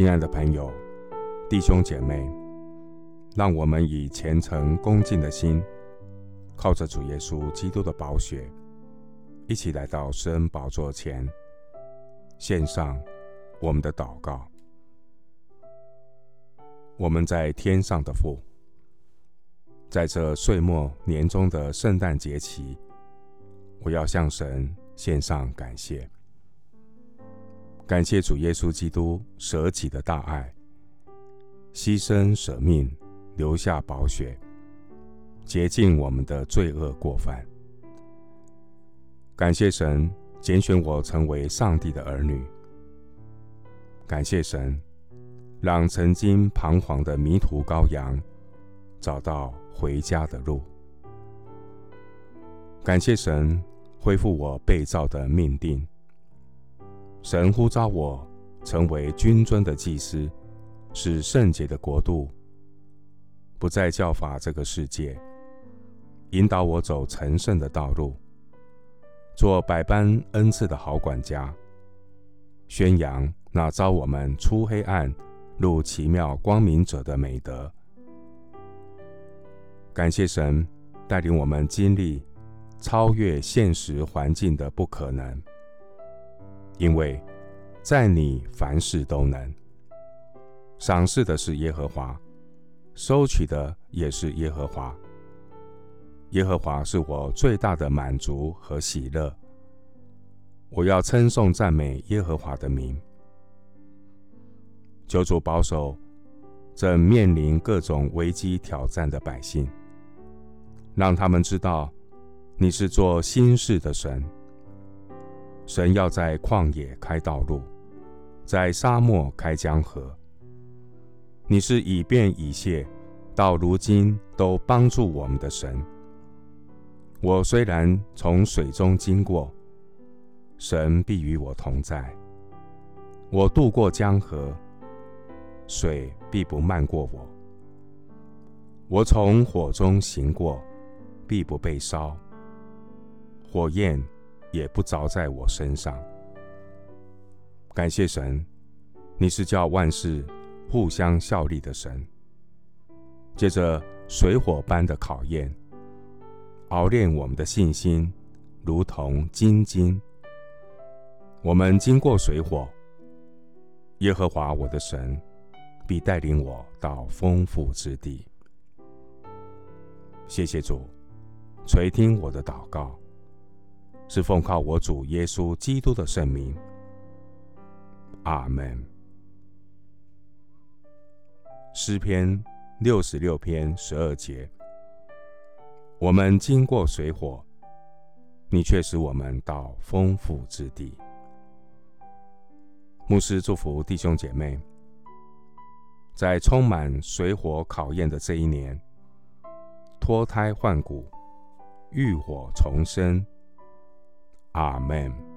亲爱的朋友、弟兄姐妹，让我们以虔诚恭敬的心，靠着主耶稣基督的宝血，一起来到施恩宝座前，献上我们的祷告。我们在天上的父，在这岁末年终的圣诞节期，我要向神献上感谢。感谢主耶稣基督舍己的大爱，牺牲舍命，留下宝血，洁净我们的罪恶过犯。感谢神拣选我成为上帝的儿女。感谢神，让曾经彷徨的迷途羔羊找到回家的路。感谢神，恢复我被造的命定。神呼召我成为君尊的祭司，是圣洁的国度，不再教法这个世界，引导我走成圣的道路，做百般恩赐的好管家，宣扬那召我们出黑暗入奇妙光明者的美德。感谢神带领我们经历超越现实环境的不可能。因为，在你凡事都能，赏赐的是耶和华，收取的也是耶和华。耶和华是我最大的满足和喜乐。我要称颂赞美耶和华的名。求主保守正面临各种危机挑战的百姓，让他们知道你是做新事的神。神要在旷野开道路，在沙漠开江河。你是以便以谢，到如今都帮助我们的神。我虽然从水中经过，神必与我同在。我渡过江河，水必不漫过我。我从火中行过，必不被烧。火焰。也不着在我身上。感谢神，你是叫万事互相效力的神。借着水火般的考验，熬炼我们的信心，如同金金。我们经过水火，耶和华我的神必带领我到丰富之地。谢谢主，垂听我的祷告。是奉靠我主耶稣基督的圣名，阿门。诗篇六十六篇十二节：我们经过水火，你却使我们到丰富之地。牧师祝福弟兄姐妹，在充满水火考验的这一年，脱胎换骨，浴火重生。阿门。